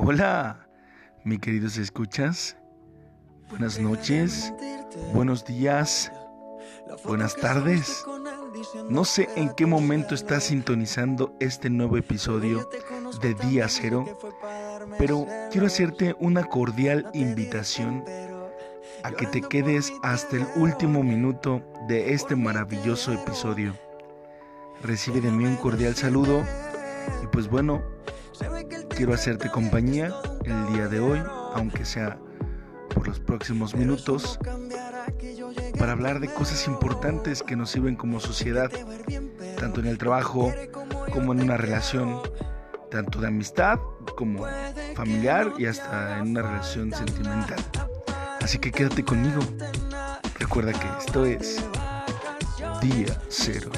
Hola, mi queridos escuchas. Buenas noches, buenos días, buenas tardes. No sé en qué momento estás sintonizando este nuevo episodio de Día Cero, pero quiero hacerte una cordial invitación a que te quedes hasta el último minuto de este maravilloso episodio. Recibe de mí un cordial saludo. Y pues bueno, quiero hacerte compañía el día de hoy, aunque sea por los próximos minutos, para hablar de cosas importantes que nos sirven como sociedad, tanto en el trabajo como en una relación, tanto de amistad como familiar y hasta en una relación sentimental. Así que quédate conmigo. Recuerda que esto es Día Cero.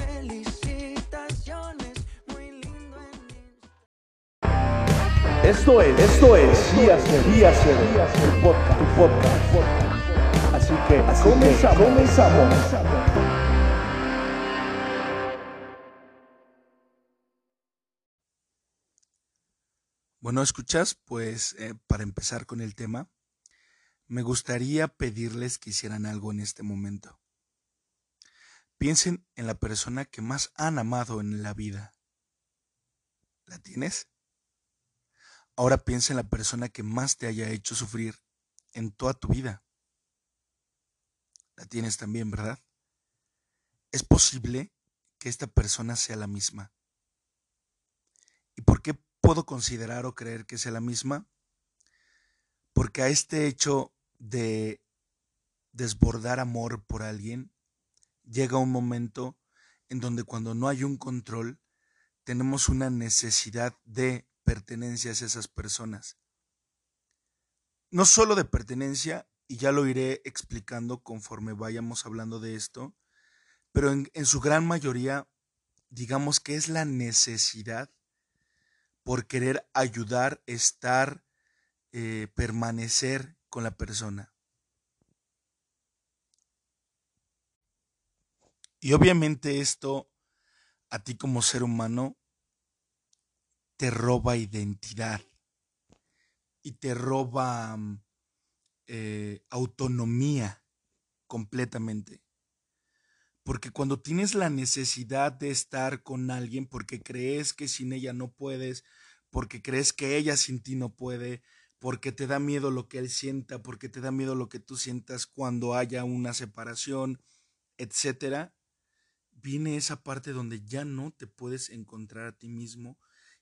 Esto es, esto es Día Cero, Día Cero, tu podcast, tu podcast, podcast. Así que Así comenzamos, que comenzamos. Bueno, escuchas, pues eh, para empezar con el tema, me gustaría pedirles que hicieran algo en este momento. Piensen en la persona que más han amado en la vida. ¿La tienes? Ahora piensa en la persona que más te haya hecho sufrir en toda tu vida. La tienes también, ¿verdad? Es posible que esta persona sea la misma. ¿Y por qué puedo considerar o creer que sea la misma? Porque a este hecho de desbordar amor por alguien, llega un momento en donde cuando no hay un control, tenemos una necesidad de pertenencia a esas personas. No solo de pertenencia, y ya lo iré explicando conforme vayamos hablando de esto, pero en, su gran mayoría, digamos que es la necesidad por querer ayudar, estar, eh, permanecer con la persona. Y obviamente esto a ti como ser humano te roba identidad y te roba eh, autonomía completamente. Porque cuando tienes la necesidad de estar con alguien porque crees que sin ella no puedes, porque crees que ella sin ti no puede, porque te da miedo lo que él sienta, porque te da miedo lo que tú sientas cuando haya una separación, etcétera, viene esa parte donde ya no te puedes encontrar a ti mismo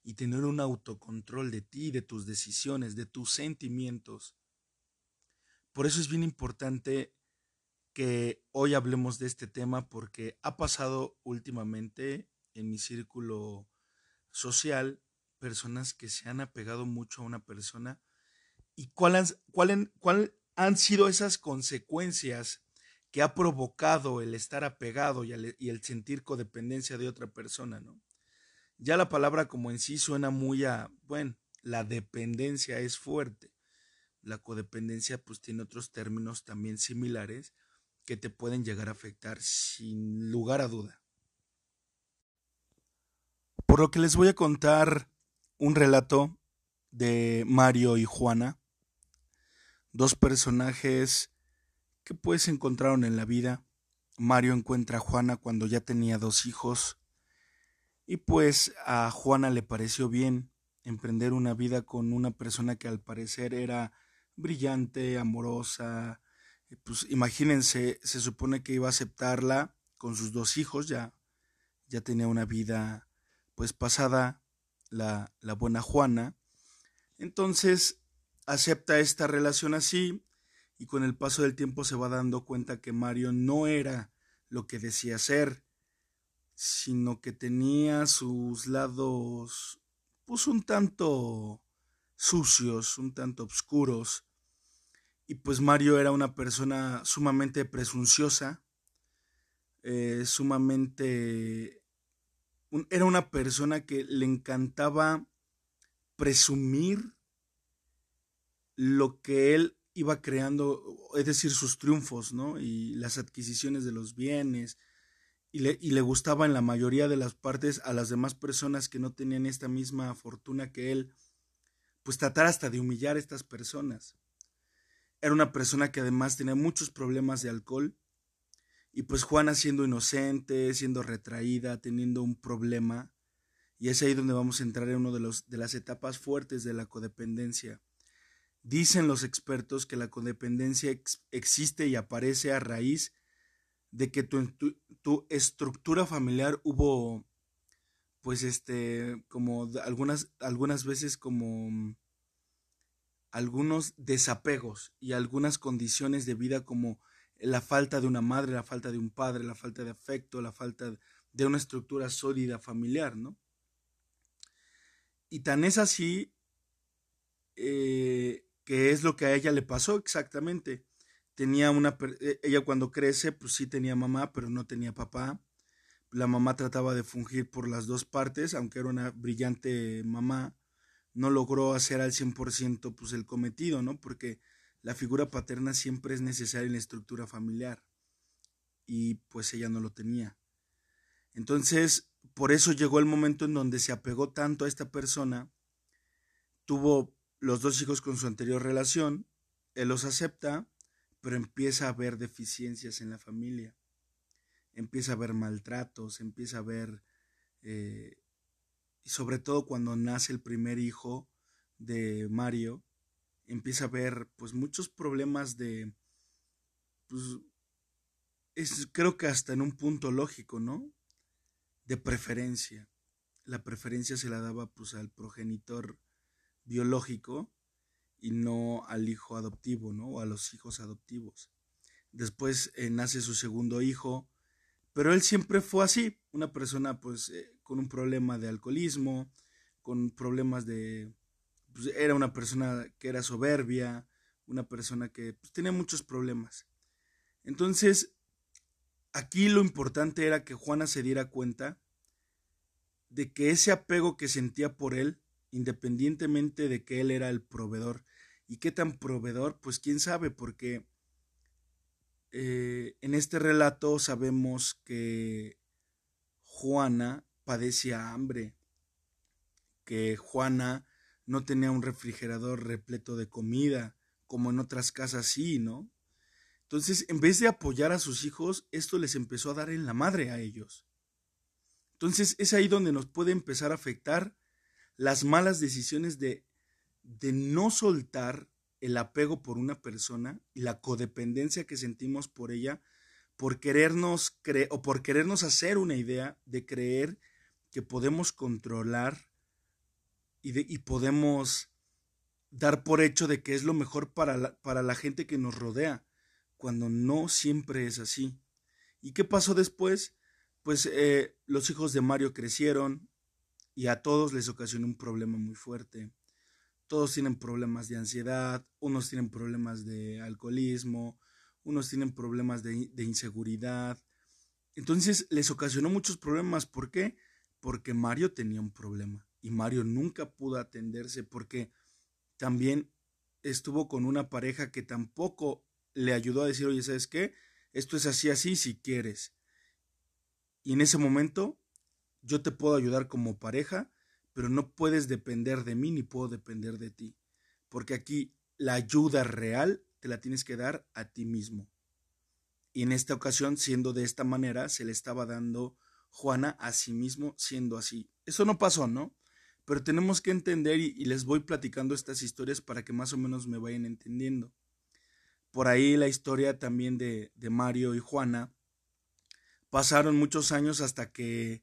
y tener un autocontrol de ti, de tus decisiones, de tus sentimientos. Por eso es bien importante que hoy hablemos de este tema porque ha pasado últimamente en mi círculo social personas que se han apegado mucho a una persona y cuál, cuál han sido esas consecuencias que ha provocado el estar apegado y el, y el sentir codependencia de otra persona, ¿no? Ya la palabra como en sí suena muy a, bueno, la dependencia es fuerte. La codependencia pues tiene otros términos también similares que te pueden llegar a afectar sin lugar a duda. Por lo que les voy a contar un relato de Mario y Juana, dos personajes que pues encontraron en la vida. Mario encuentra a Juana cuando ya tenía dos hijos y pues a Juana le pareció bien emprender una vida con una persona que al parecer era brillante, amorosa. Pues imagínense, se supone que iba a aceptarla con sus dos hijos, ya, ya tenía una vida pues pasada la, la buena Juana. Entonces acepta esta relación así y con el paso del tiempo se va dando cuenta que Mario no era lo que decía ser sino que tenía sus lados pues un tanto sucios, un tanto oscuros. Y pues Mario era una persona sumamente presunciosa, eh, sumamente... era una persona que le encantaba presumir lo que él iba creando, es decir, sus triunfos, ¿no? Y las adquisiciones de los bienes, y le, gustaba en la mayoría de las partes a las demás personas que no tenían esta misma fortuna que él, pues tratar hasta de humillar a estas personas. Era una persona que además tenía muchos problemas de alcohol y pues Juana siendo inocente, siendo retraída, teniendo un problema, y es ahí donde vamos a entrar en una de, los, de las etapas fuertes de la codependencia. Dicen los expertos que la codependencia existe y aparece a raíz de que tu, tu, estructura familiar hubo, pues este, como algunas, algunas veces como algunos desapegos y algunas condiciones de vida como la falta de una madre, la falta de un padre, la falta de afecto, la falta de una estructura sólida familiar, ¿no? Y tan es así eh, que es lo que a ella le pasó exactamente. Tenía una, e, ella cuando crece, pues sí tenía mamá, pero no tenía papá. La mamá trataba de fungir por las dos partes, aunque era una brillante mamá, no logró hacer al 100% pues el cometido, ¿no? Porque la figura paterna siempre es necesaria en la estructura familiar y pues ella no lo tenía. Entonces, por eso llegó el momento en donde se apegó tanto a esta persona, tuvo los dos hijos con su anterior relación, él los acepta, pero empieza a haber deficiencias en la familia, empieza a haber maltratos, empieza a haber, eh, y sobre todo cuando nace el primer hijo de Mario, empieza a ver pues muchos problemas de pues es creo que hasta en un punto lógico, ¿no? De preferencia. La preferencia se la daba pues al progenitor biológico y no al hijo adoptivo, ¿no? O a los hijos adoptivos. Después eh, nace su segundo hijo, pero él siempre fue así, una persona pues eh, con un problema de alcoholismo, con problemas de pues, era una persona que era soberbia, una persona que pues, tenía muchos problemas. Entonces, aquí lo importante era que Juana se diera cuenta de que ese apego que sentía por él, independientemente de que él era el proveedor, y qué tan proveedor, pues quién sabe, porque eh, en este relato sabemos que Juana padecía hambre, que Juana no tenía un refrigerador repleto de comida, como en otras casas sí, ¿no? Entonces, en vez de apoyar a sus hijos, esto les empezó a dar en la madre a ellos. Entonces, es ahí donde nos puede empezar a afectar las malas decisiones de, de no soltar el apego por una persona y la codependencia que sentimos por ella por querernos cre o por querernos hacer una idea de creer que podemos controlar y, podemos dar por hecho de que es lo mejor para la, para la gente que nos rodea, cuando no siempre es así. ¿Y qué pasó después? Pues eh, los hijos de Mario crecieron y a todos les ocasionó un problema muy fuerte. Todos tienen problemas de ansiedad, unos tienen problemas de alcoholismo, unos tienen problemas de, de inseguridad. Entonces les ocasionó muchos problemas. ¿Por qué? Porque Mario tenía un problema y Mario nunca pudo atenderse porque también estuvo con una pareja que tampoco le ayudó a decir, oye, ¿sabes qué? Esto es así, así, si quieres. Y en ese momento yo te puedo ayudar como pareja, pero no puedes depender de mí ni puedo depender de ti. Porque aquí la ayuda real te la tienes que dar a ti mismo. Y en esta ocasión, siendo de esta manera, se le estaba dando Juana a sí mismo siendo así. Eso no pasó, ¿no? pero tenemos que entender y, les voy platicando estas historias para que más o menos me vayan entendiendo. Por ahí la historia también de, de Mario y Juana. Pasaron muchos años hasta que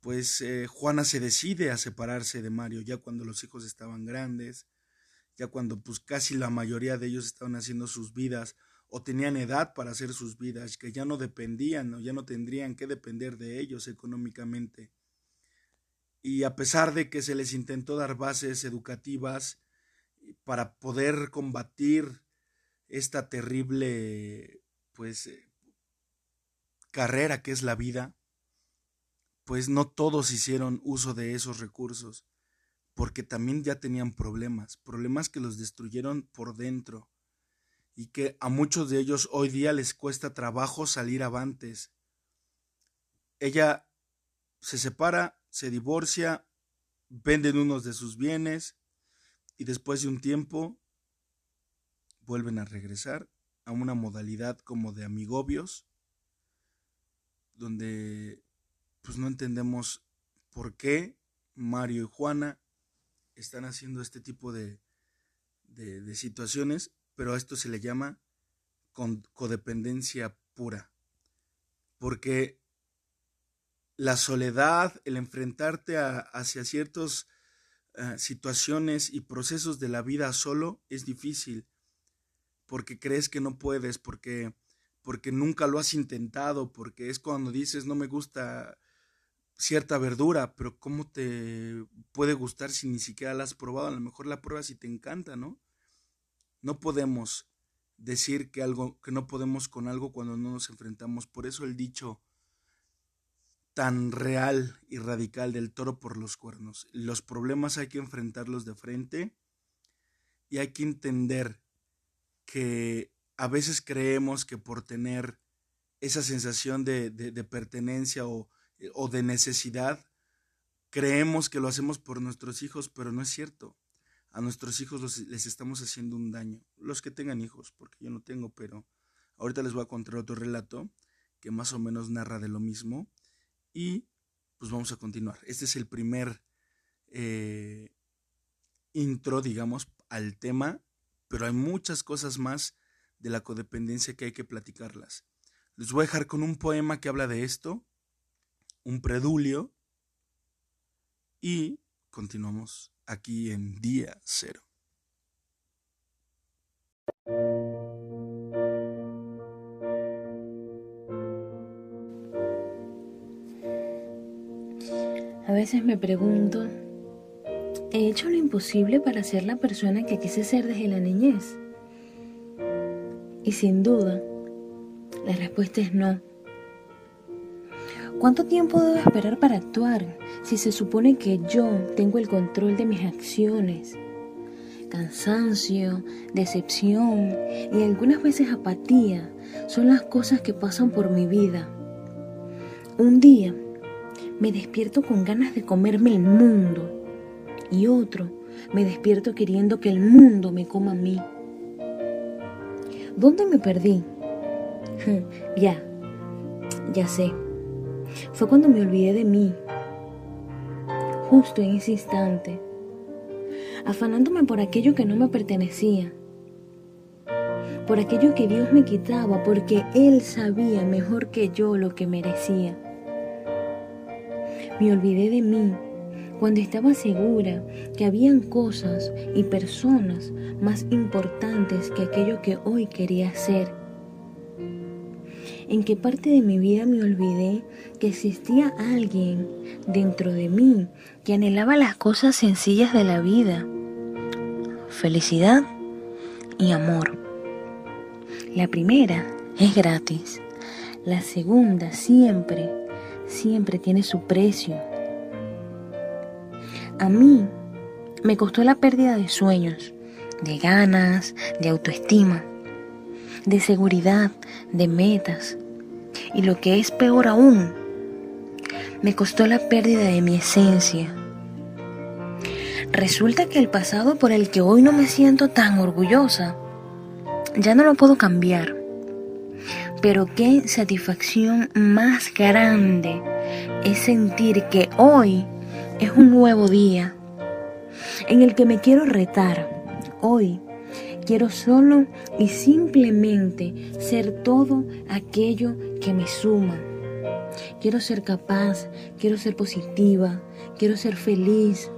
pues eh, Juana se decide a separarse de Mario ya cuando los hijos estaban grandes, ya cuando pues casi la mayoría de ellos estaban haciendo sus vidas o tenían edad para hacer sus vidas, que ya no dependían o ya no tendrían que depender de ellos económicamente. Y a pesar de que se les intentó dar bases educativas para poder combatir esta terrible pues eh, carrera que es la vida, pues no todos hicieron uso de esos recursos, porque también ya tenían problemas, problemas que los destruyeron por dentro y que a muchos de ellos hoy día les cuesta trabajo salir avantes. Ella se separa se divorcia, venden unos de sus bienes y después de un tiempo vuelven a regresar a una modalidad como de amigobios, donde pues no entendemos por qué Mario y Juana están haciendo este tipo de, de, situaciones, pero a esto se le llama codependencia pura, porque la soledad, el enfrentarte hacia ciertas eh, situaciones y procesos de la vida solo es difícil, porque crees que no puedes, porque, porque nunca lo has intentado, porque es cuando dices no me gusta cierta verdura, pero ¿cómo te puede gustar si ni siquiera la has probado? A lo mejor la pruebas y te encanta, ¿no? No podemos decir que algo que no podemos con algo cuando no nos enfrentamos. Por eso el dicho tan real y radical del toro por los cuernos. Los problemas hay que enfrentarlos de frente y hay que entender que a veces creemos que por tener esa sensación de, de pertenencia o o de necesidad, creemos que lo hacemos por nuestros hijos, pero no es cierto. A nuestros hijos les estamos haciendo un daño. Los que tengan hijos, porque yo no tengo, pero ahorita les voy a contar otro relato que más o menos narra de lo mismo. Y pues vamos a continuar. Este es el primer eh, intro, digamos, al tema, pero hay muchas cosas más de la codependencia que hay que platicarlas. Les voy a dejar con un poema que habla de esto un predulio y continuamos aquí en día cero. A veces me pregunto, ¿he hecho lo imposible para ser la persona que quise ser desde la niñez? Y sin duda, la respuesta es no. ¿Cuánto tiempo debo esperar para actuar si se supone que yo tengo el control de mis acciones? Cansancio, decepción y algunas veces apatía son las cosas que pasan por mi vida. Un día me despierto con ganas de comerme el mundo y otro me despierto queriendo que el mundo me coma a mí. ¿Dónde me perdí? ya, ya sé fue cuando me olvidé de mí, justo en ese instante, afanándome por aquello que no me pertenecía, por aquello que Dios me quitaba, porque Él sabía mejor que yo lo que merecía. Me olvidé de mí cuando estaba segura que habían cosas y personas más importantes que aquello que hoy quería hacer en qué parte de mi vida me olvidé que existía alguien dentro de mí que anhelaba las cosas sencillas de la vida, felicidad y amor. La primera es gratis, la segunda siempre, siempre tiene su precio. A mí me costó la pérdida de sueños, de ganas, de autoestima, de seguridad, de metas, y lo que es peor aún, me costó la pérdida de mi esencia. Resulta que el pasado por el que hoy no me siento tan orgullosa, ya no lo puedo cambiar. Pero qué satisfacción más grande es sentir que hoy es un nuevo día en el que me quiero retar. Hoy Quiero solo y simplemente ser todo aquello que me suma. Quiero ser capaz, quiero ser positiva, quiero ser feliz,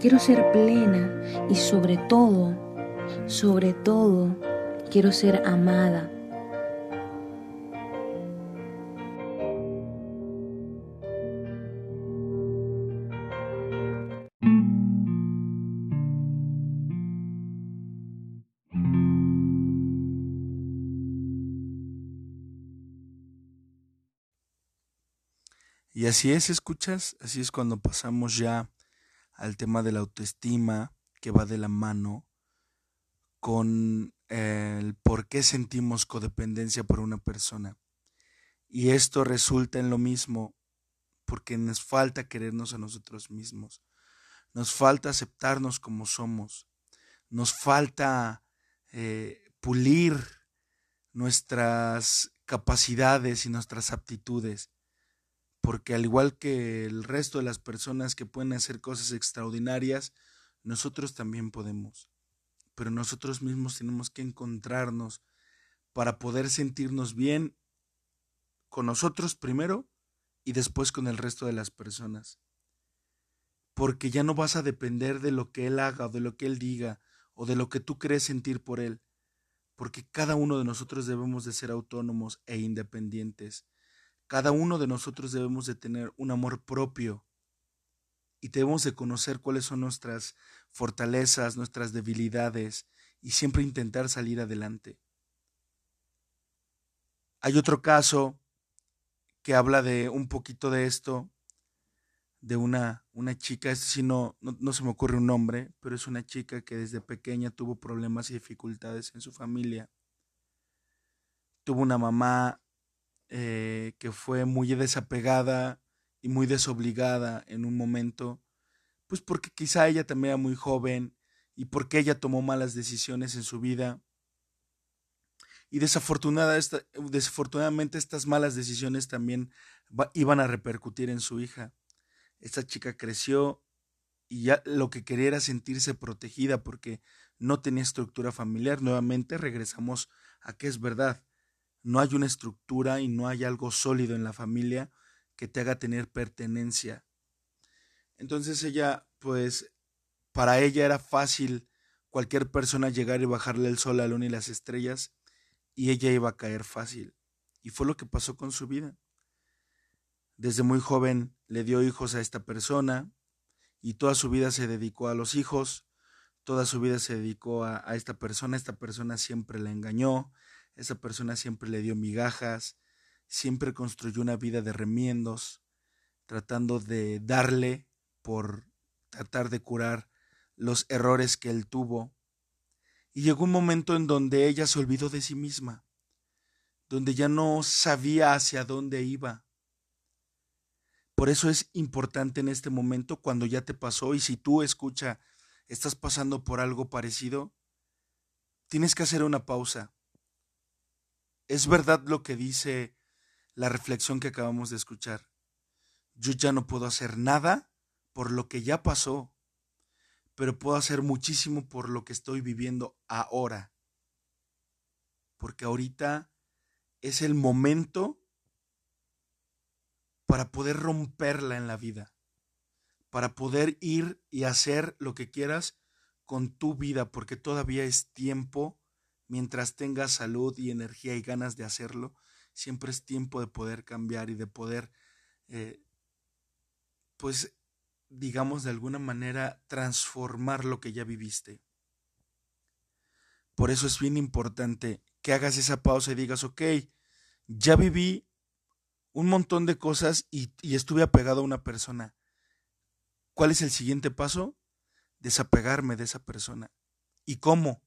quiero ser plena y sobre todo, sobre todo, quiero ser amada. Y así es, escuchas, así es cuando pasamos ya al tema de la autoestima que va de la mano con el por qué sentimos codependencia por una persona. Y esto resulta en lo mismo porque nos falta querernos a nosotros mismos. Nos falta aceptarnos como somos. nos falta eh, pulir nuestras capacidades y nuestras aptitudes, porque al igual que el resto de las personas que pueden hacer cosas extraordinarias, nosotros también podemos, pero nosotros mismos tenemos que encontrarnos para poder sentirnos bien con nosotros primero y después con el resto de las personas. Porque ya no vas a depender de lo que Él haga o de lo que Él diga o de lo que tú crees sentir por Él, porque cada uno de nosotros debemos de ser autónomos e independientes. Cada uno de nosotros debemos de tener un amor propio y debemos de conocer cuáles son nuestras fortalezas, nuestras debilidades y siempre intentar salir adelante. Hay otro caso que habla de un poquito de esto, de una, una chica, este sí no, no, se me ocurre un nombre, pero es una chica que desde pequeña tuvo problemas y dificultades en su familia. Tuvo una mamá eh, que fue muy desapegada y muy desobligada en un momento, pues porque quizá ella también era muy joven y porque ella tomó malas decisiones en su vida y desafortunada esta, desafortunadamente estas malas decisiones también iban a repercutir en su hija. Esta chica creció y ya lo que quería era sentirse protegida porque no tenía estructura familiar. Nuevamente regresamos a que es verdad. No hay una estructura y no hay algo sólido en la familia que te haga tener pertenencia. Entonces ella, pues, para ella era fácil cualquier persona llegar y bajarle el sol, la luna y las estrellas y ella iba a caer fácil. Y fue lo que pasó con su vida. Desde muy joven le dio hijos a esta persona y toda su vida se dedicó a los hijos, toda su vida se dedicó a, esta persona, esta persona siempre la engañó, esta persona siempre le dio migajas, siempre construyó una vida de remiendos, tratando de darle por tratar de curar los errores que él tuvo y llegó un momento en donde ella se olvidó de sí misma, donde ya no sabía hacia dónde iba. Por eso es importante en este momento, cuando ya te pasó, y si tú escucha, estás pasando por algo parecido, tienes que hacer una pausa. Es verdad lo que dice la reflexión que acabamos de escuchar. Yo ya no puedo hacer nada por lo que ya pasó pero puedo hacer muchísimo por lo que estoy viviendo ahora. Porque ahorita es el momento para poder romperla en la vida, para poder ir y hacer lo que quieras con tu vida, porque todavía es tiempo, mientras tengas salud y energía y ganas de hacerlo, siempre es tiempo de poder cambiar y de poder, eh, pues, digamos, de alguna manera transformar lo que ya viviste. Por eso es bien importante que hagas esa pausa y digas, ok, ya viví un montón de cosas y, estuve apegado a una persona. ¿Cuál es el siguiente paso? Desapegarme de esa persona. ¿Y cómo?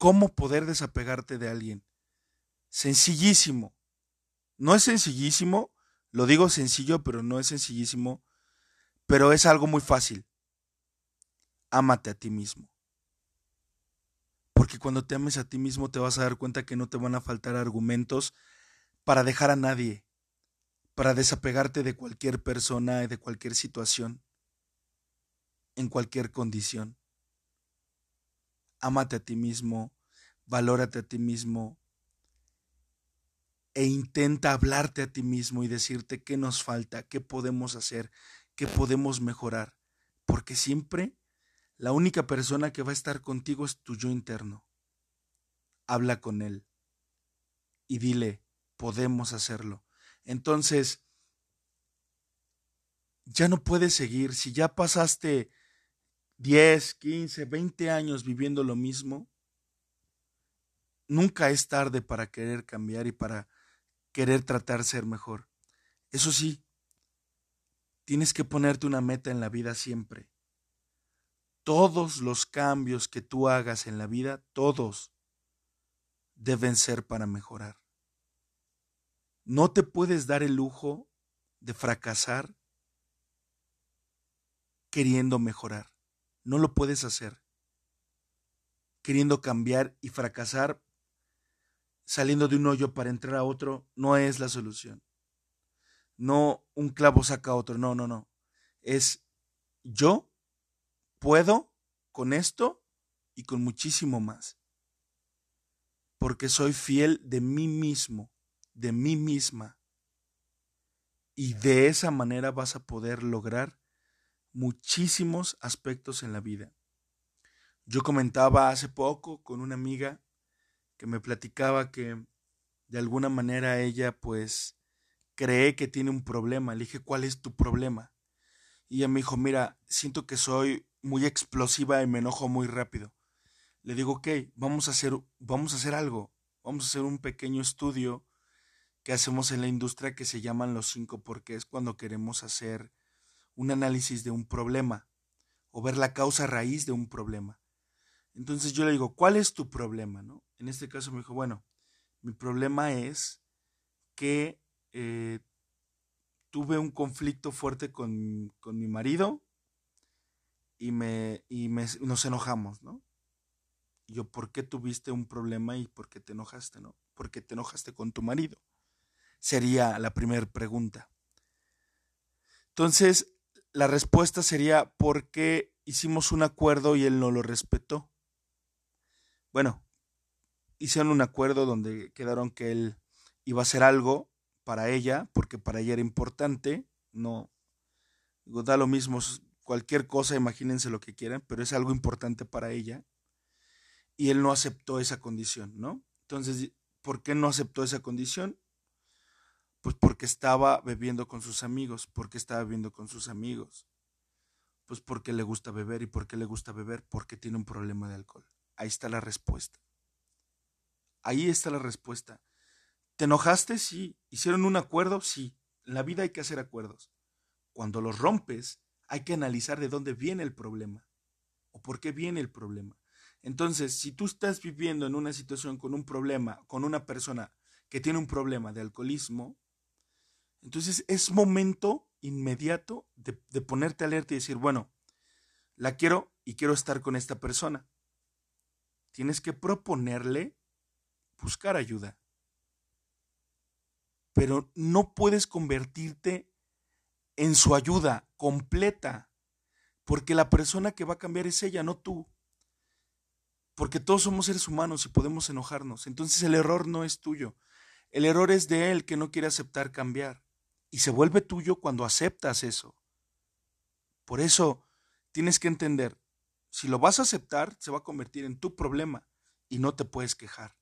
¿Cómo poder desapegarte de alguien? Sencillísimo. No es sencillísimo, lo digo sencillo, pero no es sencillísimo pero es algo muy fácil. Ámate a ti mismo. Porque cuando te ames a ti mismo te vas a dar cuenta que no te van a faltar argumentos para dejar a nadie, para desapegarte de cualquier persona y de cualquier situación, en cualquier condición. Ámate a ti mismo, valórate a ti mismo e intenta hablarte a ti mismo y decirte qué nos falta, qué podemos hacer, que podemos mejorar, porque siempre la única persona que va a estar contigo es tu yo interno. Habla con él y dile, podemos hacerlo. Entonces, ya no puedes seguir, si ya pasaste 10, 15, 20 años viviendo lo mismo, nunca es tarde para querer cambiar y para querer tratar ser mejor. Eso sí, Tienes que ponerte una meta en la vida siempre. Todos los cambios que tú hagas en la vida, todos deben ser para mejorar. No te puedes dar el lujo de fracasar queriendo mejorar. No lo puedes hacer. queriendo cambiar y fracasar saliendo de un hoyo para entrar a otro no es la solución. No un clavo saca otro, no, no, no. Es yo puedo con esto y con muchísimo más. Porque soy fiel de mí mismo, de mí misma. Y de esa manera vas a poder lograr muchísimos aspectos en la vida. Yo comentaba hace poco con una amiga que me platicaba que de alguna manera ella pues cree que tiene un problema. Le dije, ¿cuál es tu problema? Y ella me dijo, mira, siento que soy muy explosiva y me enojo muy rápido. Le digo, ok, vamos a hacer, vamos a hacer algo. Vamos a hacer un pequeño estudio que hacemos en la industria que se llaman los cinco porque es cuando queremos hacer un análisis de un problema o ver la causa raíz de un problema. Entonces yo le digo, ¿cuál es tu problema? ¿no? En este caso me dijo, bueno, mi problema es que eh, tuve un conflicto fuerte con, con mi marido y, me, y me, nos enojamos, ¿no? Yo, ¿por qué tuviste un problema y por qué te enojaste, no? ¿Por qué te enojaste con tu marido? Sería la primera pregunta. Entonces, la respuesta sería, ¿por qué hicimos un acuerdo y él no lo respetó? Bueno, hicieron un acuerdo donde quedaron que él iba a hacer algo para ella, porque para ella era importante, no, digo, da lo mismo, cualquier cosa, imagínense lo que quieran, pero es algo importante para ella, y él no aceptó esa condición, ¿no? Entonces, ¿por qué no aceptó esa condición? Pues porque estaba bebiendo con sus amigos, porque estaba bebiendo con sus amigos, pues porque le gusta beber, y por qué le gusta beber, porque tiene un problema de alcohol. Ahí está la respuesta. Ahí está la respuesta. ¿Te enojaste? Sí. ¿Hicieron un acuerdo? Sí. En la vida hay que hacer acuerdos. Cuando los rompes, hay que analizar de dónde viene el problema o por qué viene el problema. Entonces, si tú estás viviendo en una situación con un problema, con una persona que tiene un problema de alcoholismo, entonces es momento inmediato de, de ponerte alerta y decir, bueno, la quiero y quiero estar con esta persona. Tienes que proponerle buscar ayuda. Pero no puedes convertirte en su ayuda completa, porque la persona que va a cambiar es ella, no tú. Porque todos somos seres humanos y podemos enojarnos. Entonces el error no es tuyo. El error es de él que no quiere aceptar cambiar. Y se vuelve tuyo cuando aceptas eso. Por eso tienes que entender, si lo vas a aceptar, se va a convertir en tu problema y no te puedes quejar.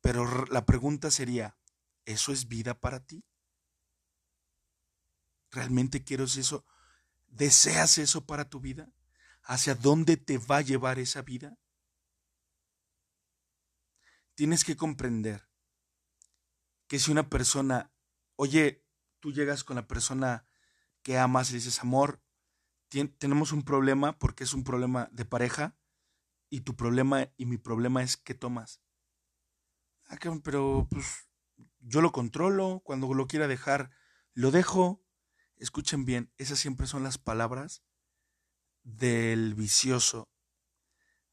Pero la pregunta sería, ¿eso es vida para ti? ¿Realmente quieres eso? ¿Deseas eso para tu vida? ¿Hacia dónde te va a llevar esa vida? Tienes que comprender que si una persona, oye, tú llegas con la persona que amas y dices, amor, tenemos un problema porque es un problema de pareja y tu problema y mi problema es que tomas. Ah, pero pues yo lo controlo, cuando lo quiera dejar, lo dejo. Escuchen bien, esas siempre son las palabras del vicioso,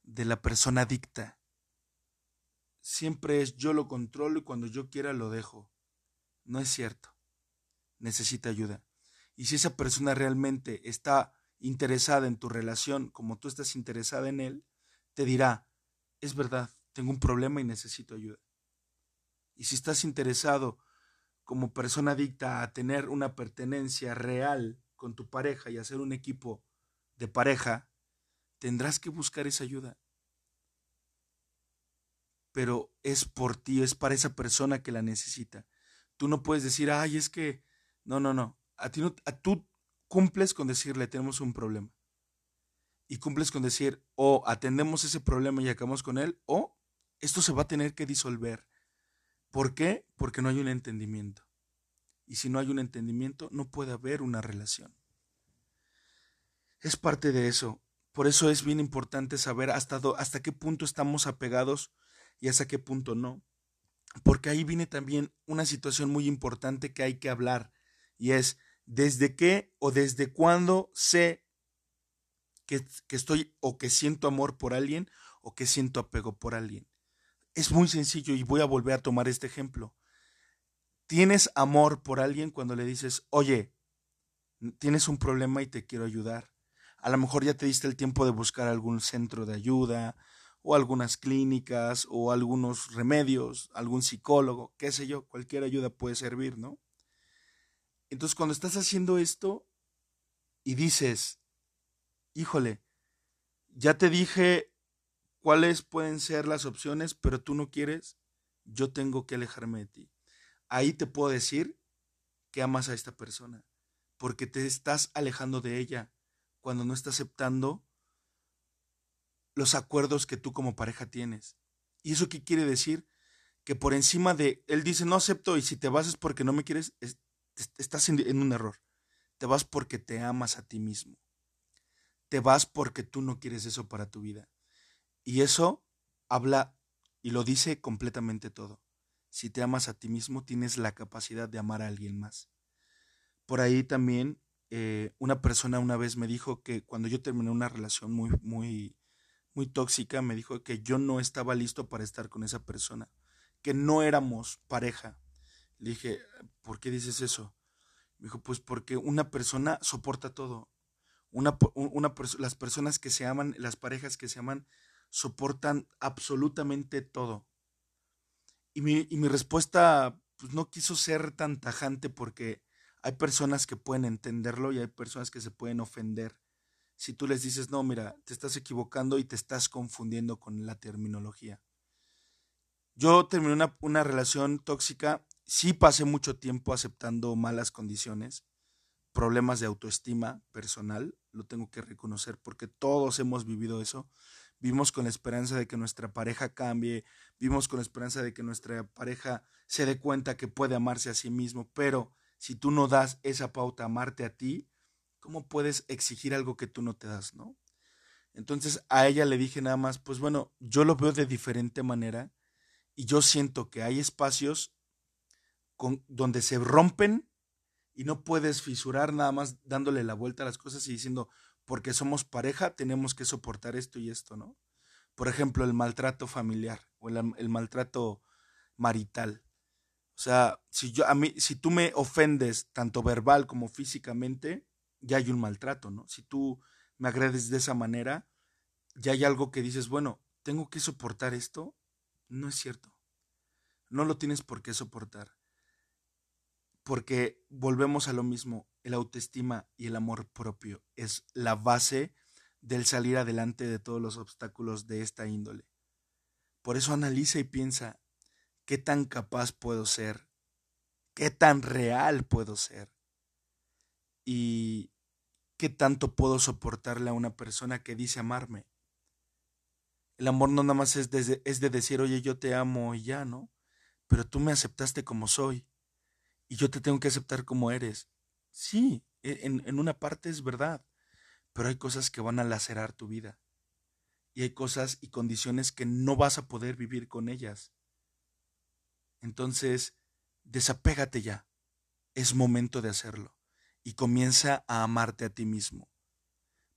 de la persona adicta. Siempre es yo lo controlo y cuando yo quiera lo dejo. No es cierto. Necesita ayuda. Y si esa persona realmente está interesada en tu relación como tú estás interesada en él, te dirá, es verdad, tengo un problema y necesito ayuda. Y si estás interesado como persona adicta a tener una pertenencia real con tu pareja y hacer un equipo de pareja, tendrás que buscar esa ayuda. Pero es por ti, es para esa persona que la necesita. Tú no puedes decir, ay, es que, no, no, no. A ti a tú cumples con decirle, tenemos un problema. Y cumples con decir, o atendemos ese problema y acabamos con él, o esto se va a tener que disolver. ¿Por qué? Porque no hay un entendimiento. Y si no hay un entendimiento, no puede haber una relación. Es parte de eso. Por eso es bien importante saber hasta, hasta qué punto estamos apegados y hasta qué punto no. Porque ahí viene también una situación muy importante que hay que hablar. Y es, desde qué o desde cuándo sé que, estoy o que siento amor por alguien o que siento apego por alguien. Es muy sencillo y voy a volver a tomar este ejemplo. Tienes amor por alguien cuando le dices, oye, tienes un problema y te quiero ayudar. A lo mejor ya te diste el tiempo de buscar algún centro de ayuda, o algunas clínicas, o algunos remedios, algún psicólogo, qué sé yo, cualquier ayuda puede servir, ¿no? Entonces cuando estás haciendo esto y dices, híjole, ya te dije cuáles pueden ser las opciones, pero tú no quieres, yo tengo que alejarme de ti. Ahí te puedo decir que amas a esta persona, porque te estás alejando de ella cuando no estás aceptando los acuerdos que tú como pareja tienes. ¿Y eso qué quiere decir? Que por encima de, él dice, no acepto y si te vas es porque no me quieres, estás en, un error. Te vas porque te amas a ti mismo. Te vas porque tú no quieres eso para tu vida. Y eso habla y lo dice completamente todo. Si te amas a ti mismo, tienes la capacidad de amar a alguien más. Por ahí también eh, una persona una vez me dijo que cuando yo terminé una relación muy, muy, muy tóxica, me dijo que yo no estaba listo para estar con esa persona, que no éramos pareja. Le dije, ¿por qué dices eso? Me dijo, pues porque una persona soporta todo. Una, una, las personas que se aman, las parejas que se aman, soportan absolutamente todo. Y mi, y mi respuesta pues, no quiso ser tan tajante porque hay personas que pueden entenderlo y hay personas que se pueden ofender. Si tú les dices, no, mira, te estás equivocando y te estás confundiendo con la terminología. Yo terminé una, una relación tóxica sí pasé mucho tiempo aceptando malas condiciones, problemas de autoestima personal, lo tengo que reconocer porque todos hemos vivido eso. Vivimos con la esperanza de que nuestra pareja cambie, vivimos con la esperanza de que nuestra pareja se dé cuenta que puede amarse a sí mismo, pero si tú no das esa pauta amarte a ti, ¿cómo puedes exigir algo que tú no te das, no? Entonces a ella le dije nada más, pues bueno, yo lo veo de diferente manera y yo siento que hay espacios donde se rompen y no puedes fisurar nada más dándole la vuelta a las cosas y diciendo, porque somos pareja, tenemos que soportar esto y esto, ¿no? Por ejemplo, el maltrato familiar o el, maltrato marital. O sea, si yo a mí, si tú me ofendes tanto verbal como físicamente, ya hay un maltrato, ¿no? Si tú me agredes de esa manera, ya hay algo que dices, bueno, tengo que soportar esto. No es cierto. No lo tienes por qué soportar porque volvemos a lo mismo, el autoestima y el amor propio es la base del salir adelante de todos los obstáculos de esta índole. Por eso analiza y piensa, ¿qué tan capaz puedo ser? ¿Qué tan real puedo ser? ¿Y qué tanto puedo soportarle a una persona que dice amarme? El amor no nada más es de, es de decir, oye, yo te amo y ya, ¿no? Pero tú me aceptaste como soy y yo te tengo que aceptar como eres. Sí, e, en, en una parte es verdad, pero hay cosas que van a lacerar tu vida. Y hay cosas y condiciones que no vas a poder vivir con ellas. Entonces, desapégate ya. Es momento de hacerlo. Y comienza a amarte a ti mismo.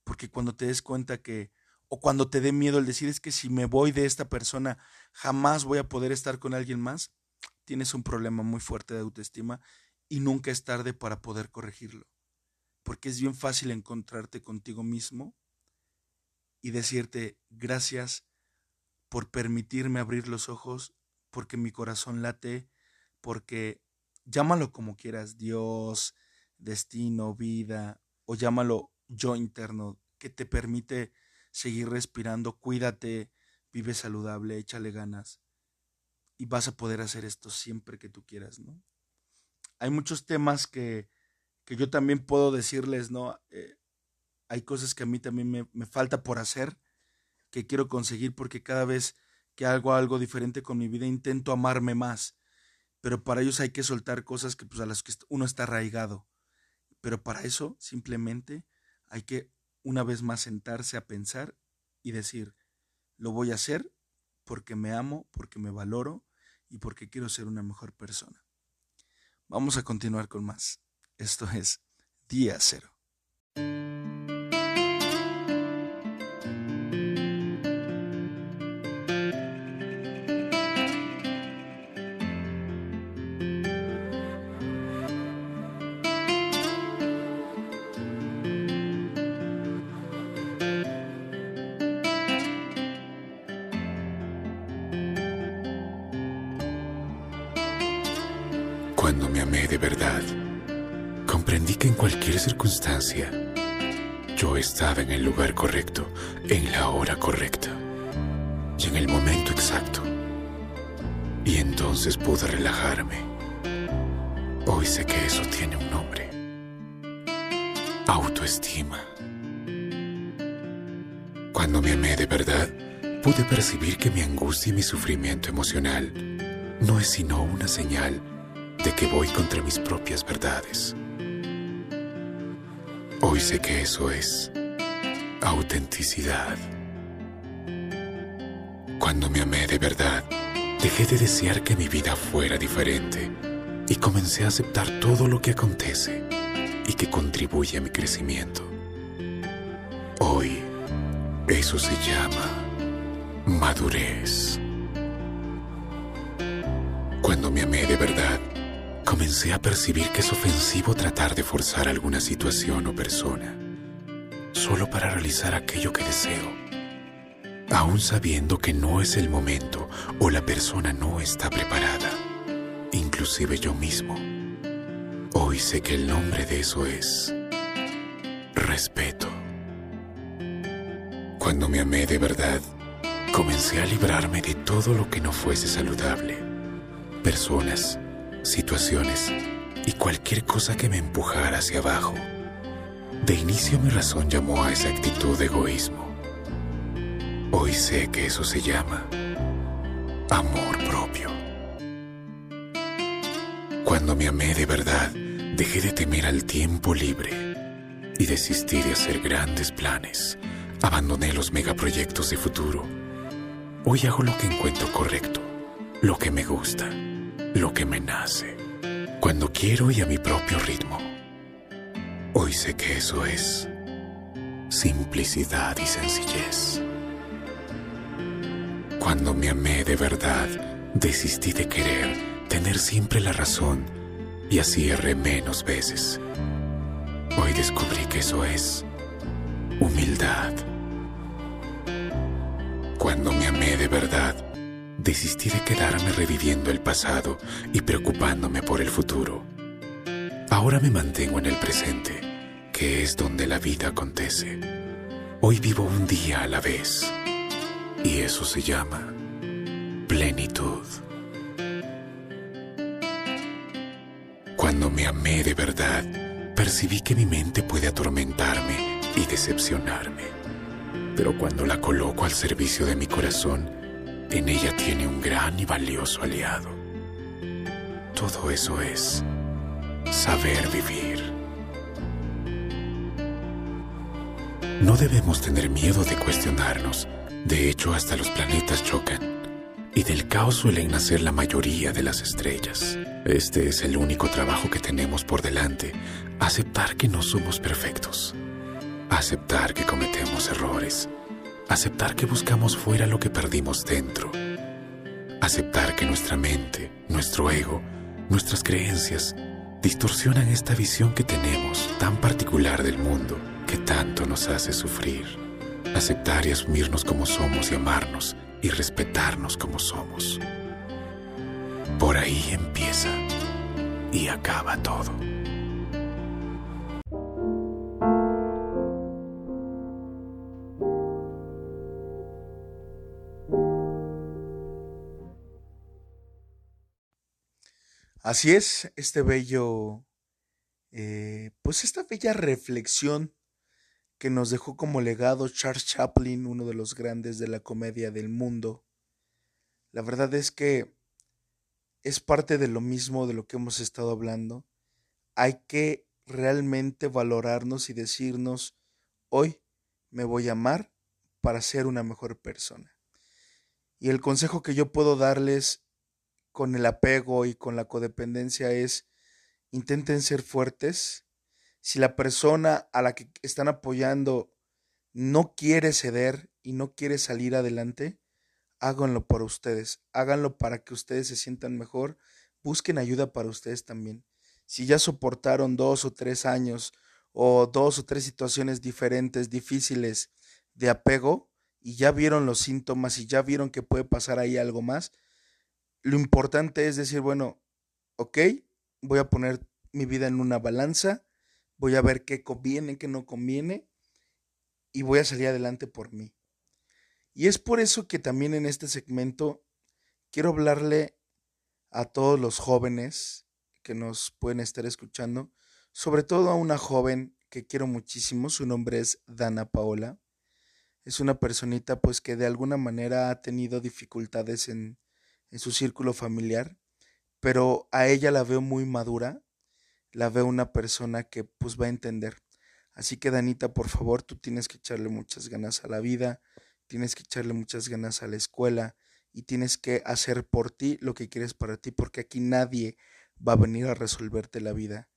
Porque cuando te des cuenta que, o cuando te dé miedo el decir es que si me voy de esta persona, jamás voy a poder estar con alguien más, tienes un problema muy fuerte de autoestima y nunca es tarde para poder corregirlo. Porque es bien fácil encontrarte contigo mismo y decirte gracias por permitirme abrir los ojos, porque mi corazón late, porque llámalo como quieras, Dios, destino, vida, o llámalo yo interno, que te permite seguir respirando, cuídate, vive saludable, échale ganas y vas a poder hacer esto siempre que tú quieras, ¿no? Hay muchos temas que, que yo también puedo decirles, ¿no? Eh, hay cosas que a mí también me, me, falta por hacer, que quiero conseguir porque cada vez que hago algo diferente con mi vida intento amarme más, pero para ellos hay que soltar cosas que pues a las que uno está arraigado. Pero para eso simplemente hay que una vez más sentarse a pensar y decir, lo voy a hacer porque me amo, porque me valoro y porque quiero ser una mejor persona. Vamos a continuar con más. Esto es Día Cero. Comprendí que en cualquier circunstancia yo estaba en el lugar correcto, en la hora correcta y en el momento exacto. Y entonces pude relajarme. Hoy sé que eso tiene un nombre. Autoestima. Cuando me amé de verdad, pude percibir que mi angustia y mi sufrimiento emocional no es sino una señal de que voy contra mis propias verdades. Hoy sé que eso es autenticidad. Cuando me amé de verdad, dejé de desear que mi vida fuera diferente y comencé a aceptar todo lo que acontece y que contribuye a mi crecimiento. Hoy, eso se llama madurez. Cuando me amé de verdad, comencé a percibir que es ofensivo tratar de forzar alguna situación o persona, solo para realizar aquello que deseo, aún sabiendo que no es el momento o la persona no está preparada, inclusive yo mismo. Hoy sé que el nombre de eso es respeto. Cuando me amé de verdad, comencé a librarme de todo lo que no fuese saludable. Personas, situaciones y cualquier cosa que me empujara hacia abajo. De inicio mi razón llamó a esa actitud de egoísmo. Hoy sé que eso se llama amor propio. Cuando me amé de verdad, dejé de temer al tiempo libre y desistí de hacer grandes planes. Abandoné los megaproyectos de futuro. Hoy hago lo que encuentro correcto, lo que me gusta, lo que me nace, cuando quiero y a mi propio ritmo. Hoy sé que eso es simplicidad y sencillez. Cuando me amé de verdad, desistí de querer tener siempre la razón y así erré menos veces. Hoy descubrí que eso es humildad. Cuando me amé de verdad, desistí de quedarme reviviendo el pasado y preocupándome por el futuro. Ahora me mantengo en el presente, que es donde la vida acontece. Hoy vivo un día a la vez y eso se llama plenitud. Cuando me amé de verdad, percibí que mi mente puede atormentarme y decepcionarme. Pero cuando la coloco al servicio de mi corazón, en ella tiene un gran y valioso aliado. Todo eso es saber vivir. No debemos tener miedo de cuestionarnos. De hecho, hasta los planetas chocan. Y del caos suelen nacer la mayoría de las estrellas. Este es el único trabajo que tenemos por delante. Aceptar que no somos perfectos. Aceptar que cometemos errores. Aceptar que buscamos fuera lo que perdimos dentro. Aceptar que nuestra mente, nuestro ego, nuestras creencias distorsionan esta visión que tenemos tan particular del mundo que tanto nos hace sufrir. Aceptar y asumirnos como somos y amarnos y respetarnos como somos. Por ahí empieza y acaba todo. Así es, este bello, eh, pues esta bella reflexión que nos dejó como legado Charles Chaplin, uno de los grandes de la comedia del mundo. La verdad es que es parte de lo mismo de lo que hemos estado hablando. Hay que realmente valorarnos y decirnos, hoy me voy a amar para ser una mejor persona. Y el consejo que yo puedo darles con el apego y con la codependencia es, intenten ser fuertes. Si la persona a la que están apoyando no quiere ceder y no quiere salir adelante, háganlo por ustedes, háganlo para que ustedes se sientan mejor, busquen ayuda para ustedes también. Si ya soportaron dos o tres años o dos o tres situaciones diferentes, difíciles de apego, y ya vieron los síntomas y ya vieron que puede pasar ahí algo más, lo importante es decir, bueno, ok, voy a poner mi vida en una balanza, voy a ver qué conviene, qué no conviene, y voy a salir adelante por mí. Y es por eso que también en este segmento quiero hablarle a todos los jóvenes que nos pueden estar escuchando, sobre todo a una joven que quiero muchísimo, su nombre es Dana Paola. Es una personita pues que de alguna manera ha tenido dificultades en, en su círculo familiar, pero a ella la veo muy madura, la veo una persona que pues va a entender. Así que Danita, por favor, tú tienes que echarle muchas ganas a la vida, tienes que echarle muchas ganas a la escuela y tienes que hacer por ti lo que quieres para ti, porque aquí nadie va a venir a resolverte la vida.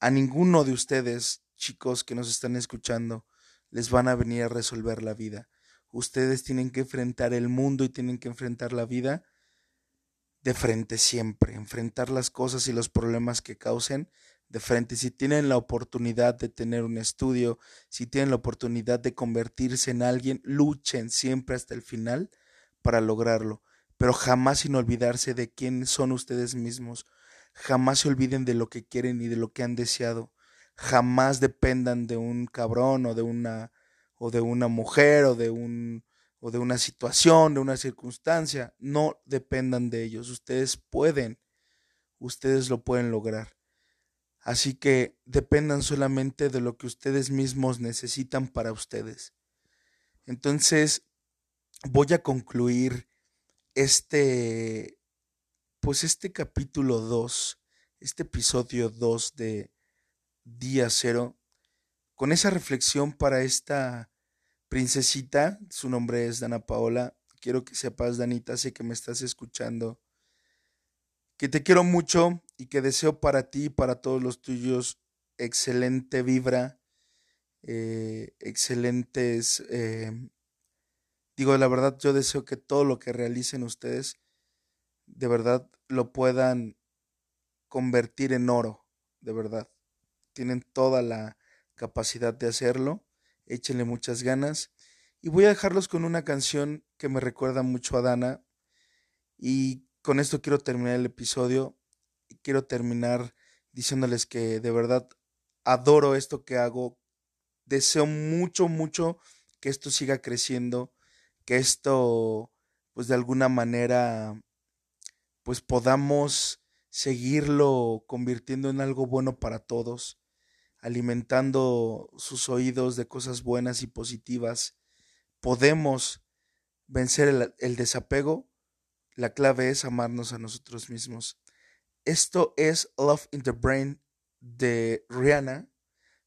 A ninguno de ustedes, chicos que nos están escuchando, les van a venir a resolver la vida. Ustedes tienen que enfrentar el mundo y tienen que enfrentar la vida de frente siempre, enfrentar las cosas y los problemas que causen de frente. Si tienen la oportunidad de tener un estudio, si tienen la oportunidad de convertirse en alguien, luchen siempre hasta el final para lograrlo. Pero jamás sin olvidarse de quién son ustedes mismos. Jamás se olviden de lo que quieren y de lo que han deseado. Jamás dependan de un cabrón o de una o de una mujer o de un o de una situación, de una circunstancia. No dependan de ellos. Ustedes pueden. Ustedes lo pueden lograr. Así que dependan solamente de lo que ustedes mismos necesitan para ustedes. Entonces, voy a concluir este, pues este capítulo 2, este episodio 2 de Día Cero, con esa reflexión para esta princesita, su nombre es Dana Paola. Quiero que sepas, Danita, sé que me estás escuchando que te quiero mucho y que deseo para ti y para todos los tuyos excelente vibra, eh, excelentes... Eh, digo, la verdad, yo deseo que todo lo que realicen ustedes, de verdad, lo puedan convertir en oro, de verdad. Tienen toda la capacidad de hacerlo, échenle muchas ganas. Y voy a dejarlos con una canción que me recuerda mucho a Dana y con esto quiero terminar el episodio quiero terminar diciéndoles que de verdad adoro esto que hago. Deseo mucho, mucho que esto siga creciendo, que esto, pues de alguna manera, pues podamos seguirlo convirtiendo en algo bueno para todos, alimentando sus oídos de cosas buenas y positivas. Podemos vencer el, desapego la clave es amarnos a nosotros mismos. Esto es Love in the Brain de Rihanna,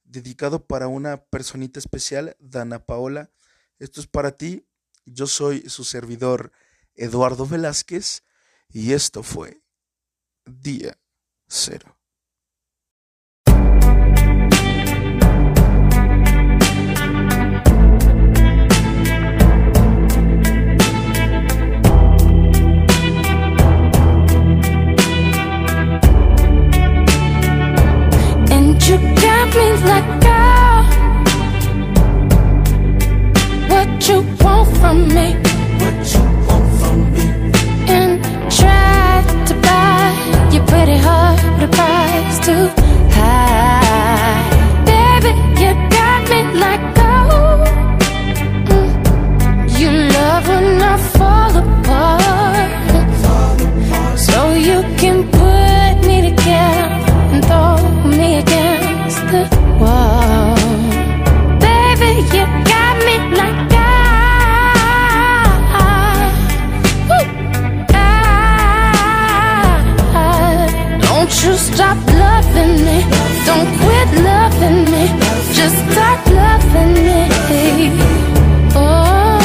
dedicado para una personita especial, Dana Paola. Esto es para ti. Yo soy su servidor Eduardo Velázquez y esto fue Día Cero. What you want from me? What you want from me? And try to buy pretty price too. Just start loving me Oh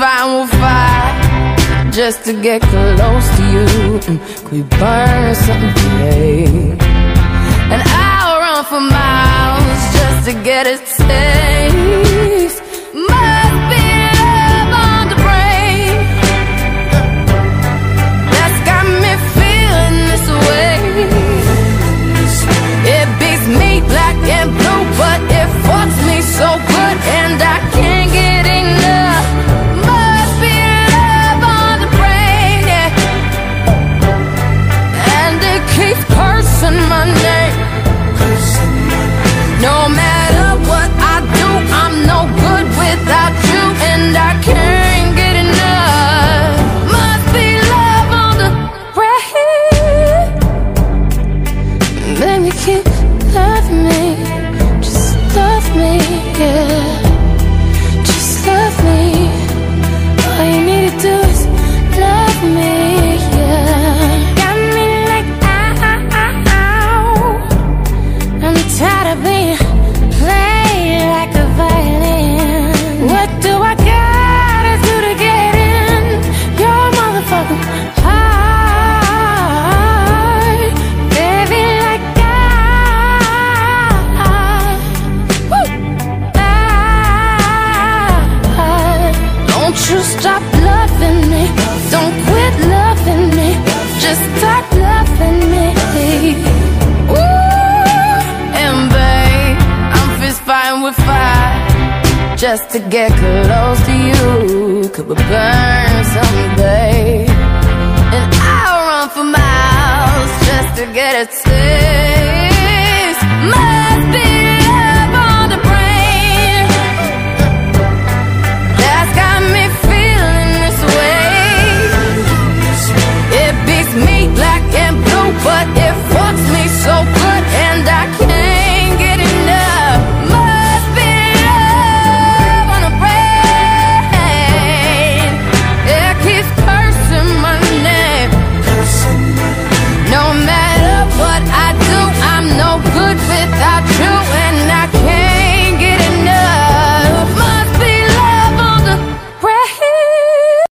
fine we'll fight just to get close to you. Could we burn something today? And I'll run for miles just to get a taste. So good, and I can't get enough. to get good.